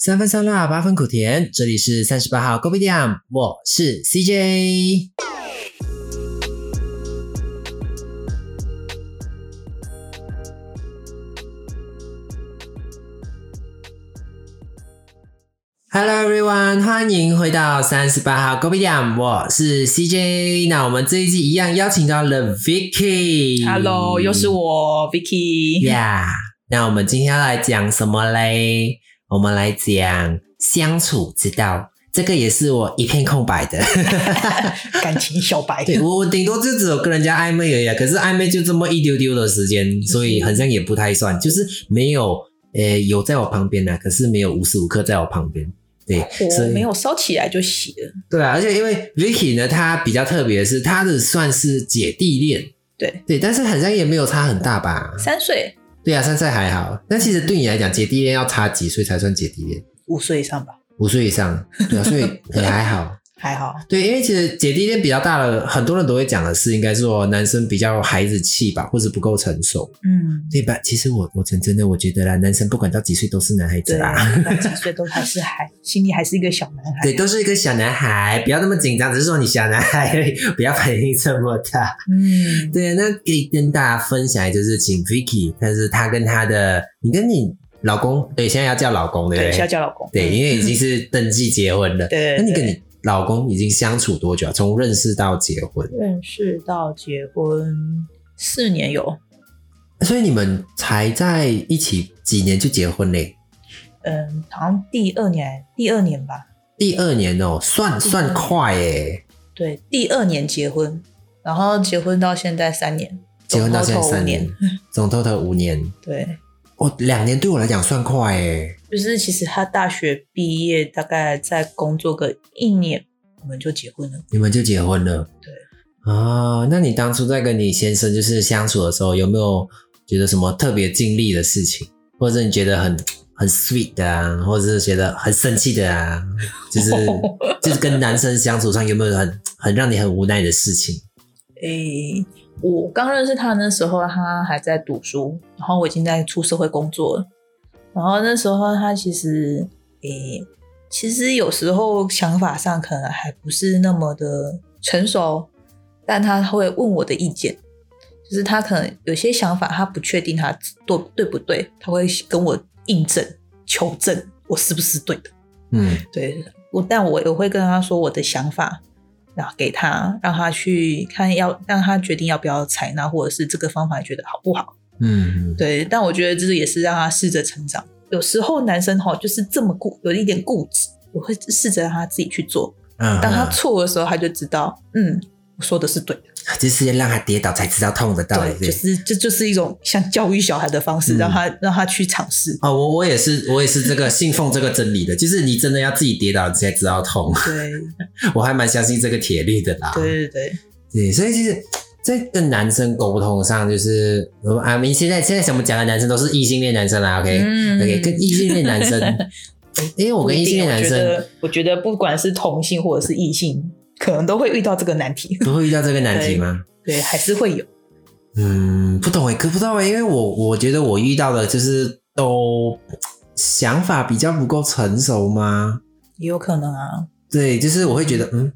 三分酸辣，八分苦甜。这里是三十八号 Gobidam，，我是 CJ。Hello everyone，欢迎回到三十八号 Gobidam，，我是 CJ。那我们这一季一样邀请到了 Vicky。Hello，又是我 Vicky。Yeah，那我们今天要来讲什么嘞？我们来讲相处之道，这个也是我一片空白的。感情小白。对我，我顶多就只有跟人家暧昧而已啊。可是暧昧就这么一丢丢的时间，所以好像也不太算，就是没有呃有在我旁边呢、可是没有无时无刻在我旁边。对，所以火没有烧起来就洗了。对啊，而且因为 Vicky 呢，她比较特别的是，她的算是姐弟恋，对，对，但是好像也没有差很大吧？三岁、对啊，三岁还好。但其实对你来讲，姐弟恋要差几岁才算姐弟恋？五岁以上吧，五岁以上，对啊，所以 也还好。还好。对，因为其实姐弟恋比较大的，很多人都会讲的是，应该说男生比较孩子气吧，或者不够成熟，嗯，对吧？其实我我真真的我觉得啦，男生不管到几岁都是男孩子对，啦。不管几岁都还 是还，心里还是一个小男孩。对，都是一个小男孩，不要那么紧张，只是说你小男孩而已，不要反应这么大。嗯，对，那可以跟大家分享，就是请 Vicky，但是她跟她的，你跟你老公，对，现在要叫老公，对不对，对？要叫老公。对，因为已经是登记结婚了。对对那你跟你老公已经相处多久啊？从认识到结婚，认识到结婚四年有，所以你们才在一起几年就结婚嘞？嗯，好像第二年，第二年吧，第二年哦，算算快耶，对，第二年结婚，然后结婚到现在三年，结婚到现在三年，总 total 五年。对，哦，两年对我来讲算快诶。就是其实他大学毕业大概再工作个一年，我们就结婚了。你们就结婚了？对。啊，那你当初在跟你先生就是相处的时候，有没有觉得什么特别经历的事情，或者你觉得很很 sweet 的啊，或者是觉得很生气的啊？就是 就是跟男生相处上有没有很很让你很无奈的事情？诶、我刚认识他那时候，他还在读书，然后我已经在出社会工作了。然后那时候他其实，诶、其实有时候想法上可能还不是那么的成熟，但他会问我的意见，就是他可能有些想法他不确定他对对不对，他会跟我印证、求证我是不是对的。嗯对我，但我我会跟他说我的想法，然后给他，让他去看要让他决定要不要采纳，或者是这个方法觉得好不好。嗯，对，但我觉得这也是让他试着成长。有时候男生哈就是这么固，有一点固执，我会试着让他自己去做。嗯，当他错的时候，他就知道，嗯，我说的是对的。就是要让他跌倒才知道痛的道理。对，就是这就是一种像教育小孩的方式，嗯让他让他去尝试。哦，我我也是，我也是这个 信奉这个真理的，就是你真的要自己跌倒才知道痛。对，我还蛮相信这个铁律的啦。对对对，对，所以其实，在跟男生沟通上，就是我啊，你现在现在怎么讲的男生都是异性恋男生啦嗯 OK，跟异性恋男生，因为我跟异性恋男生我觉得不管是同性或者是异性，可能都会遇到这个难题。都会遇到这个难题吗？对，还是会有。嗯，不懂诶，可不知道诶，因为我我觉得我遇到的就是都想法比较不够成熟吗？也有可能啊，对，就是我会觉得，嗯，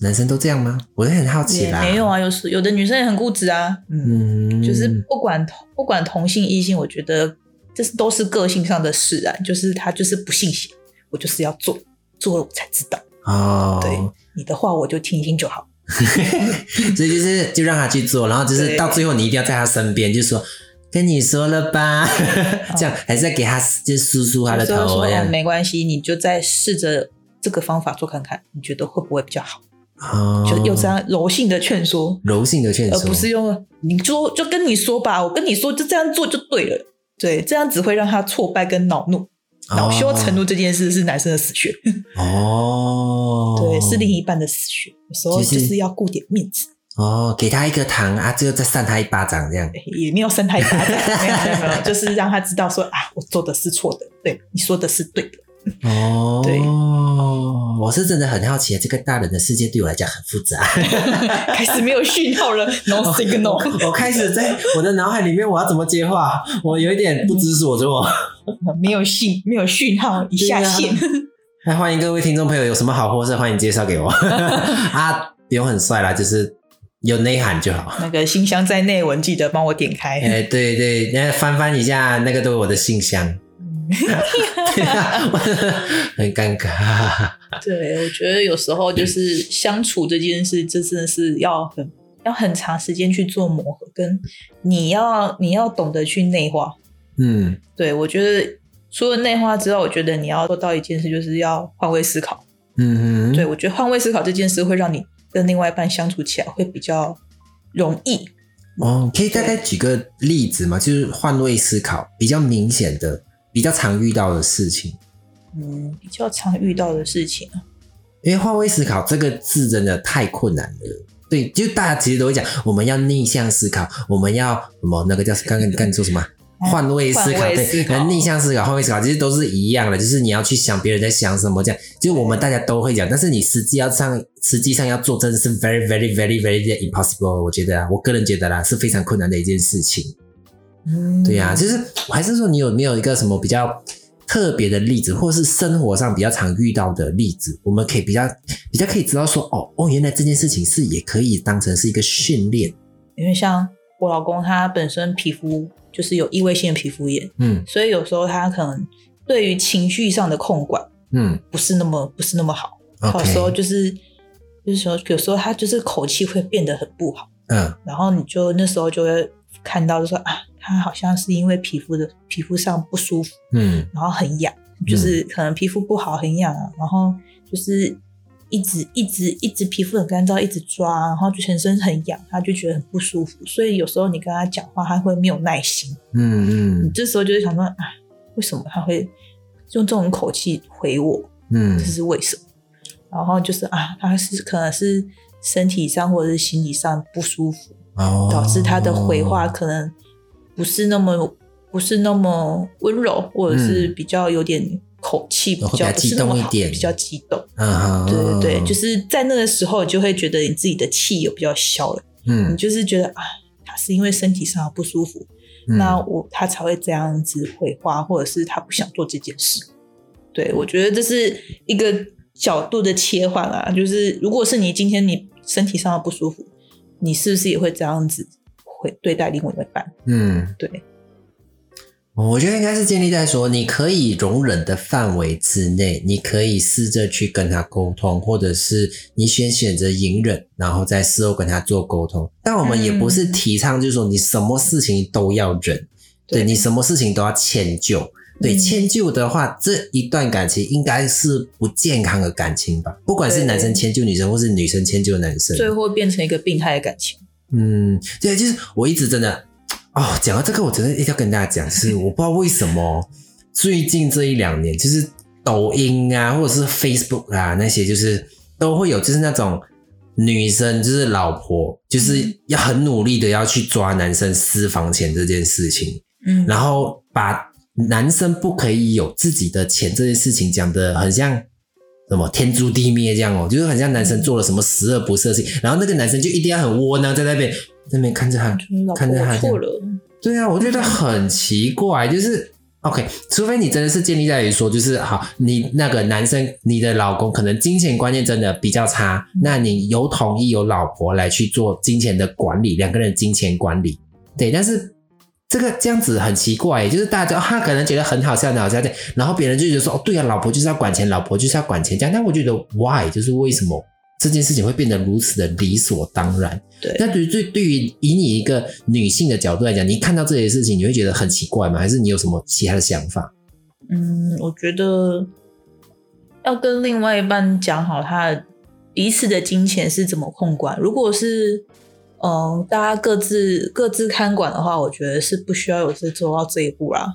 男生都这样吗？我也很好奇也啦。没有啊，有时有的女生也很固执啊，嗯，嗯，就是不管同不管同性异性，我觉得这是都是个性上的使然，就是他就是不信邪，我就是要做，做了我才知道，哦，对你的话我就听听就好。所以就是就让他去做，然后就是到最后你一定要在他身边，就说跟你说了吧，这样还是在给他就梳梳他的头这样。没关系，你就再试着这个方法做看看，你觉得会不会比较好？哦，就用这样柔性的劝说，柔性的劝说，而不是用你说就跟你说吧，我跟你说就这样做就对了。对，这样只会让他挫败跟恼怒。恼羞成怒这件事是男生的死穴，哦，对，是另一半的死穴。有时候就是要顾点面子，哦，给他一个糖啊，最后再扇他一巴掌这样。也没有扇他一巴掌，没有没有没有，就是让他知道说啊，我做的是错的，对你说的是对的。哦，对我是真的很好奇，这个大人的世界对我来讲很复杂。开始没有讯号了，no signal。我开始在我的脑海里面，我要怎么接话，我有一点不知所措。没有信，没有讯号，一下线。那欢迎各位听众朋友，有什么好货色，欢迎介绍给我 啊！不用很帅啦，就是有内涵就好。那个信箱在内文，记得帮我点开。哎，对对，那翻翻一下，那个都是我的信箱。很尴尬。对，我觉得有时候就是相处这件事，这真的是要很要很长时间去做磨合，跟你要你要懂得去内化。嗯，对我觉得除了内化之外，我觉得你要做到一件事，就是要换位思考。嗯嗯，对我觉得换位思考这件事会让你跟另外一半相处起来会比较容易。哦，可以大概举个例子吗？就是换位思考比较明显的。比较常遇到的事情，嗯，比较常遇到的事情啊，因为换位思考这个字真的太困难了。对，就大家其实都会讲，我们要逆向思考，我们要什么？那个叫刚刚你刚你说什么？换位思考，对，逆向思考、换位思考，其实都是一样的，就是你要去想别人在想什么，这样，就我们大家都会讲，但是你实际要上，实际上要做，真的是 very very very very impossible。我觉得啊，我个人觉得啦，是非常困难的一件事情。对呀，就是我还是说，你有没有一个什么比较特别的例子，或是生活上比较常遇到的例子，我们可以比较比较可以知道说，哦哦，原来这件事情是也可以当成是一个训练。因为像我老公他本身皮肤就是有异位性皮肤炎，嗯，所以有时候他可能对于情绪上的控管，嗯，不是那么不是那么好，有时候就是就是说有时候他就是口气会变得很不好，嗯，然后你就那时候就会看到就说啊。他好像是因为皮肤的皮肤上不舒服，嗯，然后很痒，就是可能皮肤不好很痒啊，然后就是一直一直一直皮肤很干燥，一直抓，然后就全身很痒，他就觉得很不舒服。所以有时候你跟他讲话，他会没有耐心，嗯嗯，这时候就是想说，啊，为什么他会用这种口气回我？嗯，这是为什么？然后就是啊，他是可能是身体上或者是心理上不舒服，导致他的回话可能。不是那么不是那么温柔，或者是比较有点口气比较激动一点，比较激动。嗯，对对对，就是在那个时候，就会觉得你自己的气有比较消了。嗯，你就是觉得啊，他是因为身体上不舒服，那我他才会这样子回话，或者是他不想做这件事。对，我觉得这是一个角度的切换啊。就是如果是你今天你身体上的不舒服，你是不是也会这样子？会对待另外一半，嗯，对，我觉得应该是建立在说，你可以容忍的范围之内，你可以试着去跟他沟通，或者是你先选择隐忍，然后再事后跟他做沟通。但我们也不是提倡，就是说你什么事情都要忍，对你什么事情都要迁就。对，迁就的话，这一段感情应该是不健康的感情吧？不管是男生迁就女生，或是女生迁就男生，最后变成一个病态的感情。嗯，对，就是我一直真的哦，讲到这个，我真的一定要跟大家讲，是 我不知道为什么最近这一两年，就是抖音啊，或者是 Facebook 啊那些，就是都会有，就是那种女生，就是老婆，就是要很努力的要去抓男生私房钱这件事情，嗯，然后把男生不可以有自己的钱这件事情讲的很像。什么天诛地灭这样哦，就是很像男生做了什么十恶不赦事情，然后那个男生就一定要很窝囊在那边那边看着他，看着他。对啊，我觉得很奇怪，就是 OK，除非你真的是建立在于说，就是好，你那个男生，你的老公可能金钱观念真的比较差，那你有同意有老婆来去做金钱的管理，两个人金钱管理，对，但是。这个这样子很奇怪，就是大家他可能觉得很好笑，很好笑，然后别人就觉得说，哦，对啊，老婆就是要管钱，老婆就是要管钱，这样。但我觉得，why？就是为什么这件事情会变得如此的理所当然？对。那对于对对于以你一个女性的角度来讲，你看到这些事情，你会觉得很奇怪吗？还是你有什么其他的想法？嗯，我觉得要跟另外一半讲好，他彼此的金钱是怎么控管。如果是嗯，大家各自各自看管的话，我觉得是不需要有这做到这一步啦。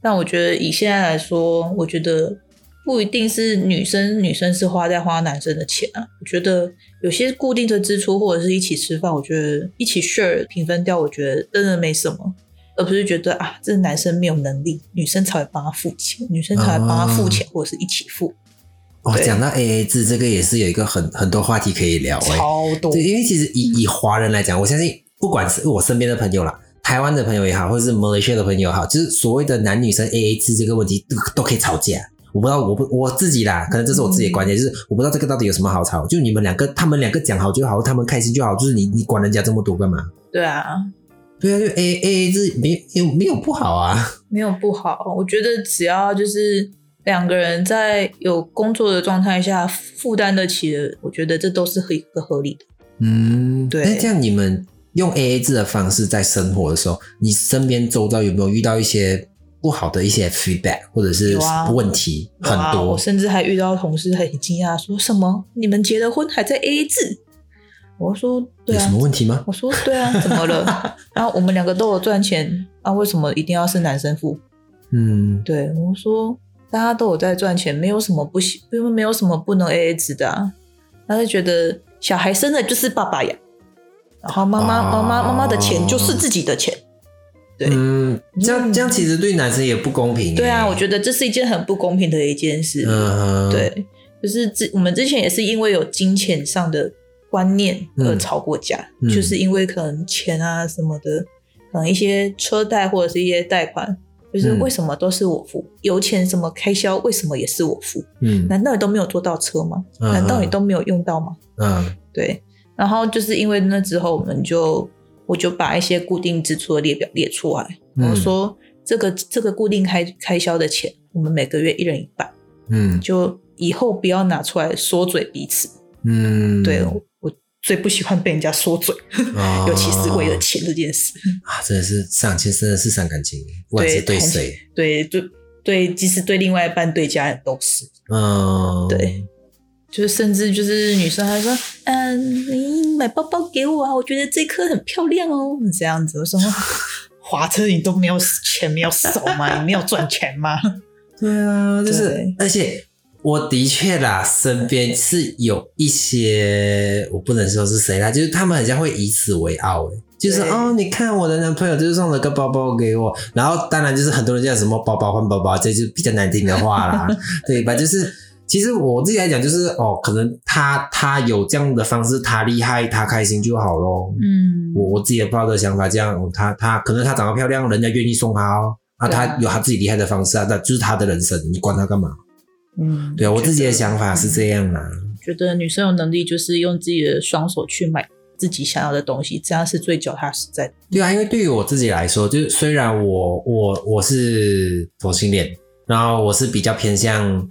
但我觉得以现在来说，我觉得不一定是女生女生是花在花男生的钱啊。我觉得有些固定的支出或者是一起吃饭，我觉得一起 share 平分掉，我觉得真的没什么，而不是觉得啊，这男生没有能力，女生才会帮他付钱，女生才会帮他付钱，或者是一起付。哦，讲到 A A 制，这个也是有一个很很多话题可以聊，超多。对，因为其实以以华人来讲，我相信不管是我身边的朋友啦，台湾的朋友也好，或者是马来西亚的朋友也好，就是所谓的男女生 A A 制这个问题都都可以吵架。我不知道，我不我自己啦，可能这是我自己的观点，就是我不知道这个到底有什么好吵，就你们两个，他们两个讲好就好，他们开心就好，就是你你管人家这么多干嘛？对啊，对啊，就 A A A 制没有没有不好啊。没有不好，我觉得只要就是两个人在有工作的状态下负担得起的，我觉得这都是一个合理的。嗯，对那这样你们用 A A 制的方式在生活的时候，你身边周遭有没有遇到一些不好的一些 feedback 或者是问题？很多我甚至还遇到同事很惊讶，说什么你们结了婚还在 A A 制？我说对啊有什，么问题吗？我说对啊，怎么了？然后我们两个都有赚钱，啊，为什么一定要是男生付？嗯，对我说大家都有在赚钱，没有什么不行，因为没有什么不能 A A 制的啊。他就觉得小孩生的就是爸爸养，然后妈妈、哦妈妈妈妈的钱就是自己的钱。对、嗯，这样这样其实对男生也不公平欸。对啊，我觉得这是一件很不公平的一件事。嗯，对，就是之我们之前也是因为有金钱上的观念而嗯吵过架，嗯就是因为可能钱啊什么的，可能一些车贷或者是一些贷款，就是嗯为什么都是我付，油钱什么开销为什么也是我付？嗯难道你都没有坐到车吗？嗯难道你都没有用到吗？嗯对，然后就是因为那之后，我们就我就把一些固定支出的列表列出来，嗯我说这个这个固定开开销的钱，我们每个月一人一半。嗯就以后不要拿出来说嘴彼此。嗯，对我我最不喜欢被人家说嘴，哦 尤其是为了钱这件事。啊，真的是伤情，真的是伤感情，不管是对谁，对，对对，即使对另外一半、对家人都是。嗯，对，就是甚至就是女生还说，嗯，你买包包给我啊，我觉得这颗很漂亮哦，这样子。我说，华车你都没有钱，没有手吗？你没有赚钱吗？对啊，就是，而且我的确啦，身边是有一些，我不能说是谁啦，就是他们好像会以此为傲，诶就是哦，你看我的男朋友就是送了个包包给我，然后当然就是很多人叫什么包包换包包，这就比较难听的话啦，对吧？就是其实我自己来讲，就是哦，可能他他有这样的方式，他厉害，他开心就好咯。嗯，我我自己的抱的想法，这样他他可能他长得漂亮，人家愿意送他哦。啊，他有他自己厉害的方式啊，那就是他的人生，你管他干嘛？嗯，对啊，我自己的想法是这样啦。觉得女生有能力就是用自己的双手去买自己想要的东西，这样是最脚踏实在的。对啊，因为对于我自己来说，就是虽然我我我是同性恋，然后我是比较偏向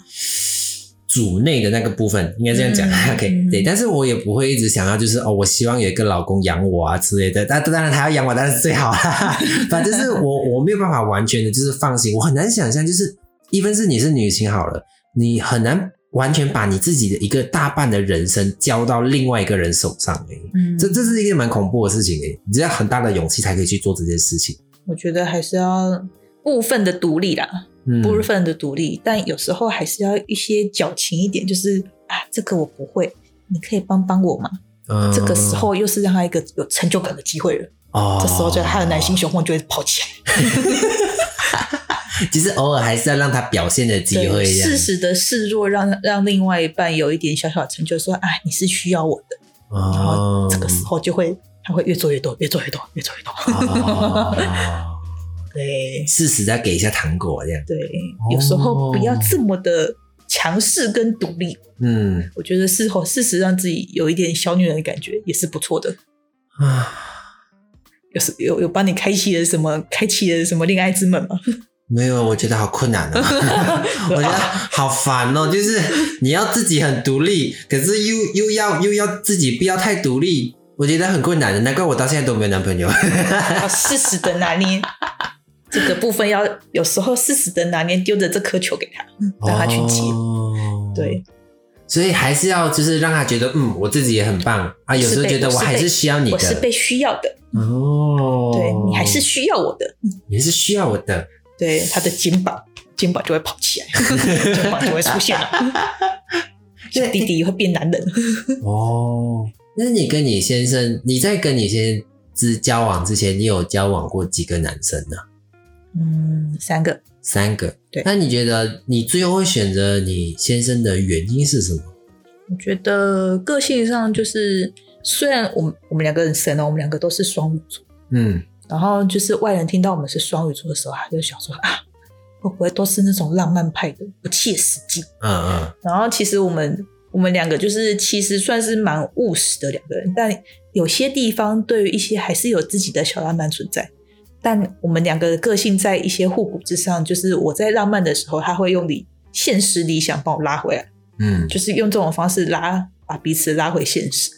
主内的那个部分，应该这样讲。嗯 OK，嗯对，但是我也不会一直想要就是哦，我希望有一个老公养我啊之类的。但当然他要养我当然是最好啦。反正是我我没有办法完全的就是放心，我很难想象就是一分是你是女性好了，你很难完全把你自己的一个大半的人生交到另外一个人手上诶、嗯这这是一个蛮恐怖的事情诶、你只要很大的勇气才可以去做这件事情。我觉得还是要部分的独立啦，嗯，部分的独立，但有时候还是要一些矫情一点，就是啊，这个我不会，你可以帮帮我吗？嗯。这个时候又是让他一个有成就感的机会了，哦，这时候就他的男性雄风就会跑起来。其实偶尔还是要让他表现的机会，适时的示弱，让让另外一半有一点小小的成就，说啊，你是需要我的，然后哦，这个时候就会他会越做越多，越做越多，越做越多。哦，对。适时再给一下糖果这样，对，有时候不要这么的强势跟独立，嗯。我觉得事后适时让自己有一点小女人的感觉也是不错的。啊，有时有有帮你开启了什么，开启了什么恋爱之门吗？没有，我觉得好困难哦，我觉得好烦哦，就是你要自己很独立，可是又又要又要自己不要太独立，我觉得很困难的，难怪我到现在都没有男朋友。要适时的拿捏这个部分，要有时候适时的拿捏，丢着这颗球给他，让他去接。哦对，所以还是要就是让他觉得，嗯，我自己也很棒啊。有时候觉得我还是需要你的，我是被需要的，哦，对你还是需要我的，你是需要我的，对他的肩膀，肩膀就会跑起来，肩膀就会出现了，小弟弟会变男人。哦。那你跟你先生，你在跟你先生之交往之前，你有交往过几个男生呢？嗯，三个，三个。对那你觉得你最后会选择你先生的原因是什么？我觉得个性上就是，虽然我们我们两个人神了，我们两个都是双鱼座，嗯然后就是外人听到我们是双鱼座的时候，他就想说啊，会不会都是那种浪漫派的，不切实际？嗯嗯，然后其实我们我们两个就是其实算是蛮务实的两个人，但有些地方对于一些还是有自己的小浪漫存在。但我们两个的个性在一些互补之上，就是我在浪漫的时候，他会用理现实理想把我拉回来，嗯，就是用这种方式拉把彼此拉回现实。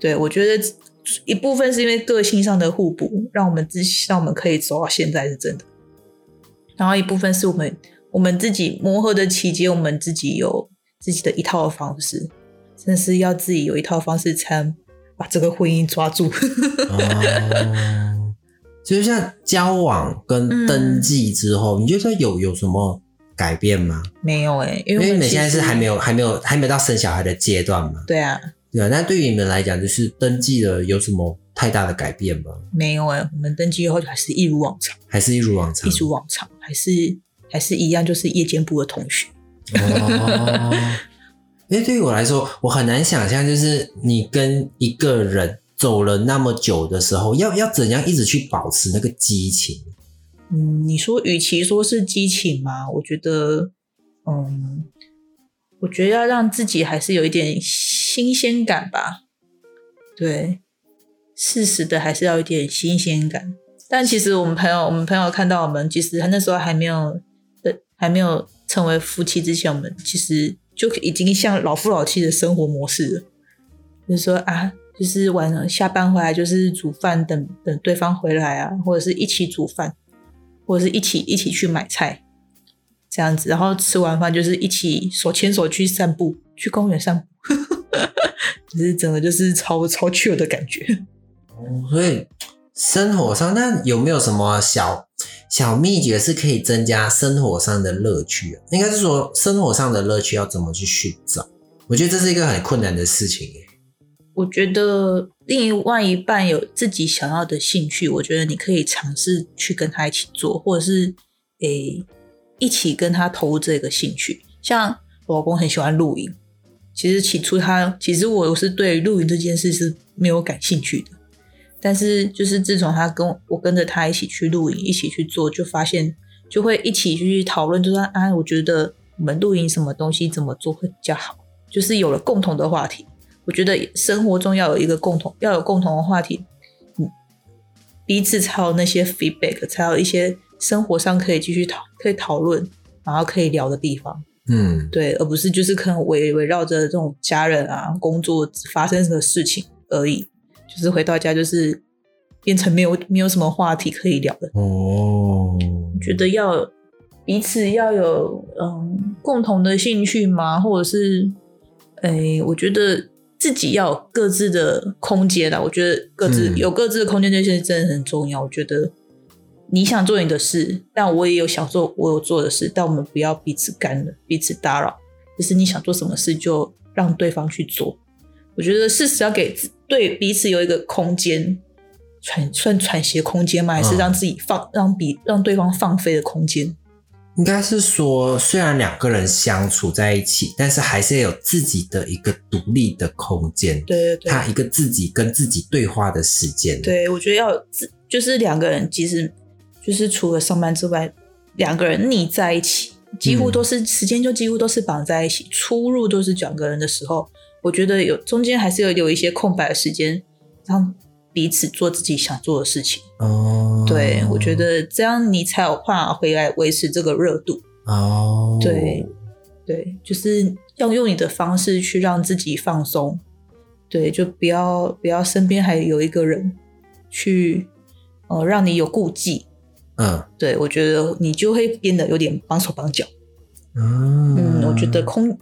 对我觉得一部分是因为个性上的互补，让我们自让我们可以走到现在是真的。然后一部分是我们我们自己磨合的期间，我们自己有自己的一套方式，真的是要自己有一套方式才能把这个婚姻抓住。哦，就像交往跟登记之后，你觉得有有什么改变吗？没有哎、因因为你们现在是还没有、还没有、还没有到生小孩的阶段嘛？对啊，对啊。那对于你们来讲，就是登记了有什么太大的改变吗？没有哎、我们登记以后就还是一如往常，还是一如往常？一如往常，还是还是一样，就是夜间部的同学。哦，因为对于我来说，我很难想象，就是你跟一个人走了那么久的时候，要要怎样一直去保持那个激情？嗯，你说与其说是激情嘛，我觉得，嗯，我觉得要让自己还是有一点新鲜感吧。对，适时的还是要一点新鲜感。但其实我们朋友，我们朋友看到我们，其实他那时候还没有，还没有成为夫妻之前，我们其实就已经像老夫老妻的生活模式了。就是说啊，就是晚上下班回来就是煮饭，等等对方回来啊，或者是一起煮饭，或者是一起一起去买菜，这样子。然后吃完饭就是一起手牵手去散步，去公园散步，就是整个就是超超 chill 的感觉。所以生活上，那有没有什么小小秘诀是可以增加生活上的乐趣啊？应该是说生活上的乐趣要怎么去寻找？我觉得这是一个很困难的事情耶。我觉得另外一半有自己想要的兴趣，我觉得你可以尝试去跟他一起做，或者是诶一起跟他投入这个兴趣。像我老公很喜欢露营，其实起初他其实我是对露营这件事是没有感兴趣的，但是就是自从他跟我我跟着他一起去露营，一起去做，就发现就会一起去讨论，就说啊，我觉得我们露营什么东西怎么做会比较好，就是有了共同的话题。我觉得生活中要有一个共同，要有共同的话题，嗯，彼此才有那些 feedback，才有一些生活上可以继续讨、可以讨论，然后可以聊的地方。嗯，对，而不是就是可能围围绕着这种家人啊、工作发生的事情而已，就是回到家就是变成没有没有什么话题可以聊的。哦，觉得要彼此要有嗯共同的兴趣吗，或者是诶，我觉得自己要有各自的空间啦。我觉得各自、嗯有各自的空间这件事真的很重要。我觉得你想做你的事，但我也有想做我有做的事，但我们不要彼此干扰、彼此打扰。就是你想做什么事，就让对方去做。我觉得事实要给对彼此有一个空间，喘算喘息空间吗？还是嗯让自己放、让比让对方放飞的空间？应该是说，虽然两个人相处在一起，但是还是有自己的一个独立的空间，对对对，他一个自己跟自己对话的时间。，对，我觉得要自，就是两个人，其实就是除了上班之外，两个人腻在一起，几乎都是、时间就几乎都是绑在一起，出入都是两个人的时候，我觉得有中间还是有有一些空白的时间，让彼此做自己想做的事情。哦，对我觉得这样你才有办法回来维持这个热度。哦，对对，就是要用你的方式去让自己放松。对，就不要不要身边还有一个人去，呃，让你有顾忌。嗯对我觉得你就会变得有点绑手绑脚。嗯嗯，我觉得空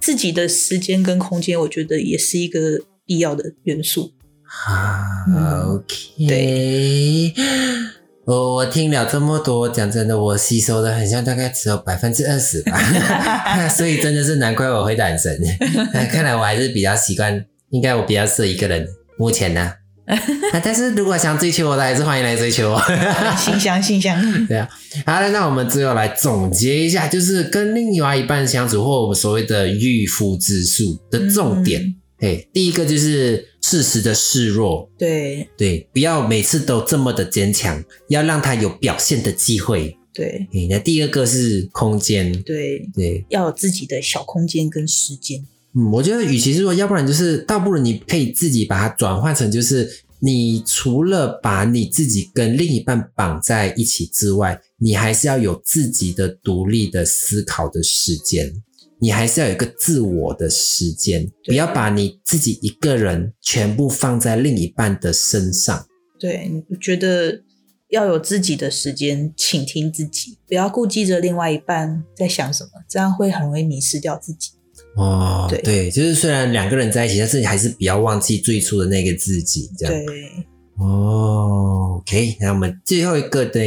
自己的时间跟空间，我觉得也是一个必要的元素。啊嗯，OK，我我听了这么多，讲真的，我吸收的很像大概只有百分之二十吧，所以真的是难怪我会单身。看来我还是比较习惯，应该我比较适合一个人。目前呢，啊但是如果想追求我的，还是欢迎来追求我。信箱，信箱。对啊，好了，那我们最后来总结一下，就是跟另外一半相处，或我们所谓的御夫之术的重点。嗯嘿，第一个就是适时的示弱，对。对，不要每次都这么的坚强，要让他有表现的机会。对，那第二个是空间，对，对，要有自己的小空间跟时间。嗯，我觉得与其是说，要不然就是倒不如你可以自己把它转换成，就是你除了把你自己跟另一半绑在一起之外，你还是要有自己的独立的思考的时间，你还是要有一个自我的时间，不要把你自己一个人全部放在另一半的身上。对，你觉得要有自己的时间，倾听自己，不要顾忌着另外一半在想什么，这样会很容易迷失掉自己。哦，对就是虽然两个人在一起，但是你还是不要忘记最初的那个自己，这样。对，哦，OK，那我们最后一个的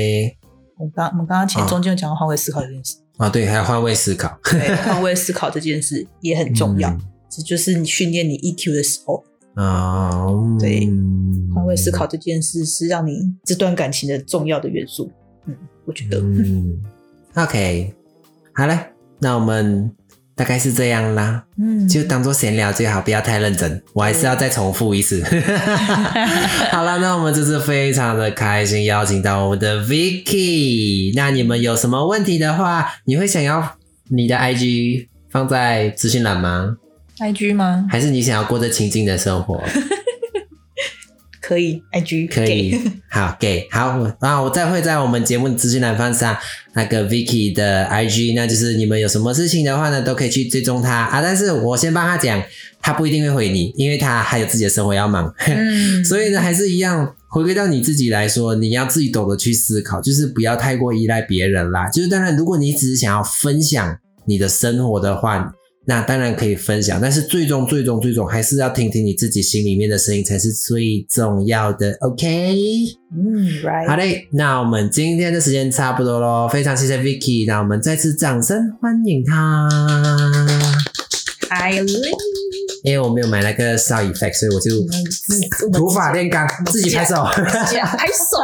我刚我们刚刚前啊中间有讲到换位思考这件事，啊，对，还有换位思考，对，换位思考这件事也很重要。嗯。这就是你训练你 EQ 的时候，啊，对嗯换位思考这件事是让你这段感情的重要的元素。嗯，我觉得，嗯，OK，好了，那我们大概是这样啦，嗯，就当做闲聊最好，不要太认真。我还是要再重复一次。好了，那我们这次非常的开心，邀请到我们的 Vicky。那你们有什么问题的话，你会想要你的 IG 放在资讯栏吗？IG 吗？还是你想要过着清静的生活？可以，IG 可以，好给 好，然后我再会在我们节目的资讯栏放上那个 Vicky 的 IG，那就是你们有什么事情的话呢，都可以去追踪他啊。但是我先帮他讲，他不一定会回你，因为他还有自己的生活要忙，嗯，所以呢，还是一样。回归到你自己来说，你要自己懂得去思考，就是不要太过依赖别人啦。就是当然，如果你只是想要分享你的生活的话，那当然可以分享，但是最终、最终、最终还是要听听你自己心里面的声音才是最重要的。OK，嗯，right，好嘞，那我们今天的时间差不多喽，非常谢谢 Vicky，那我们再次掌声欢迎他。海丽，因为我没有买那个 sound effect，所以我就土法炼钢，自己拍手。拍手，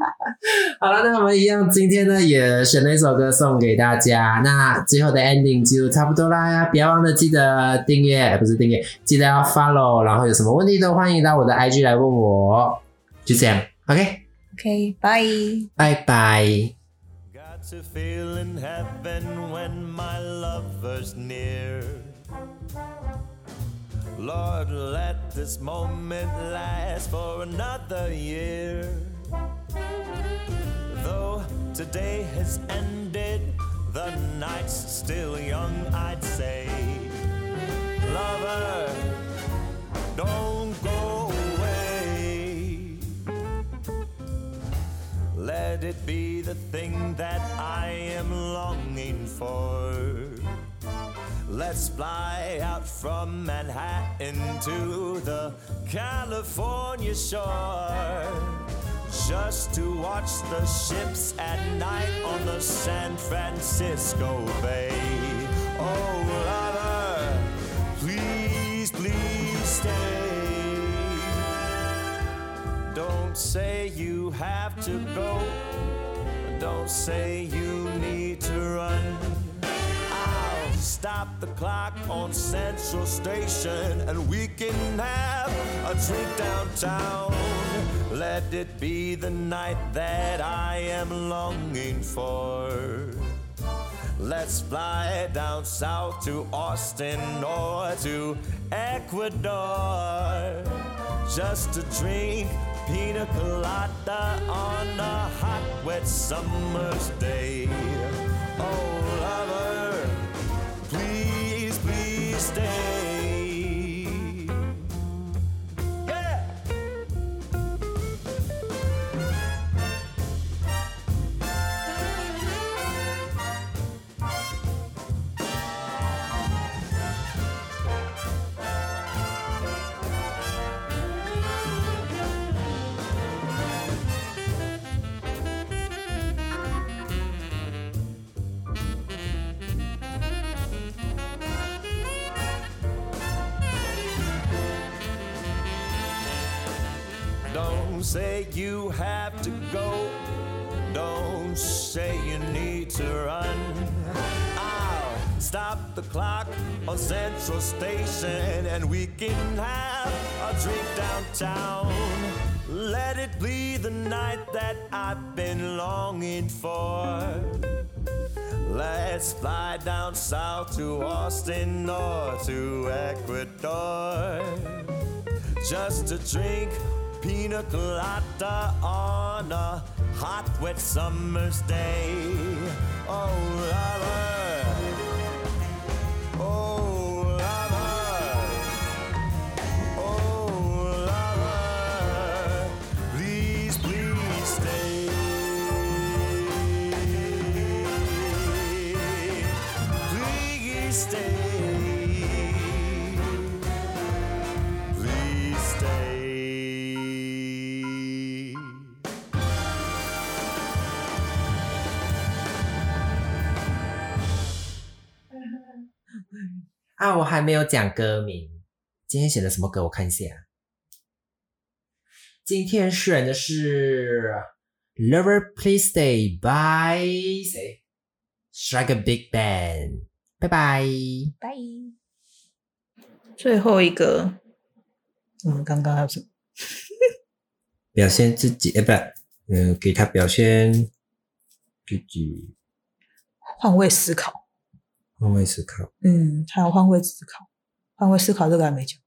好了，那我们一样，今天呢也选了一首歌送给大家。那最后的 ending 就差不多啦，不要忘了记得订阅，不是订阅，记得要 follow。然后有什么问题都欢迎到我的 IG 来问我。就这样，OK，OK，拜。拜拜。Got to feel in heaven when my lover's near. Lord, let this moment last for another year. Though today has ended, the night's still young, I'd say. Lover, don't go away. Let it be the thing that I am longing for. Let's fly out from Manhattan to the California shore. Just to watch the ships at night on the San Francisco Bay. Oh, lover, please, please stay. Don't say you have to go. Don't say you need to run. Stop the clock on Central Station and we can have a drink downtown. Let it be the night that I am longing for. Let's fly down south to Austin or to Ecuador just to drink pina colada on a hot, wet summer's day. Oh, lover, stay. You have to go. Don't say you need to run. I'll stop the clock on Central Station and we can have a drink downtown. Let it be the night that I've been longing for. Let's fly down south to Austin or to Ecuador. Just to drink pina colada on a hot, wet summer's day. Oh, lover. Oh, lover. Oh, lover. Please, please stay. Please stay. 啊，我还没有讲歌名。今天选的什么歌？我看一下。今天选的是《Lover Please Stay》by 谁？Strike a Big Band。拜拜。拜。最后一个，我们刚刚还有什么？表现自己，哎，不是，嗯，给他表现自己，换位思考。换位思考。嗯，还有换位思考，换位思考这个还没讲。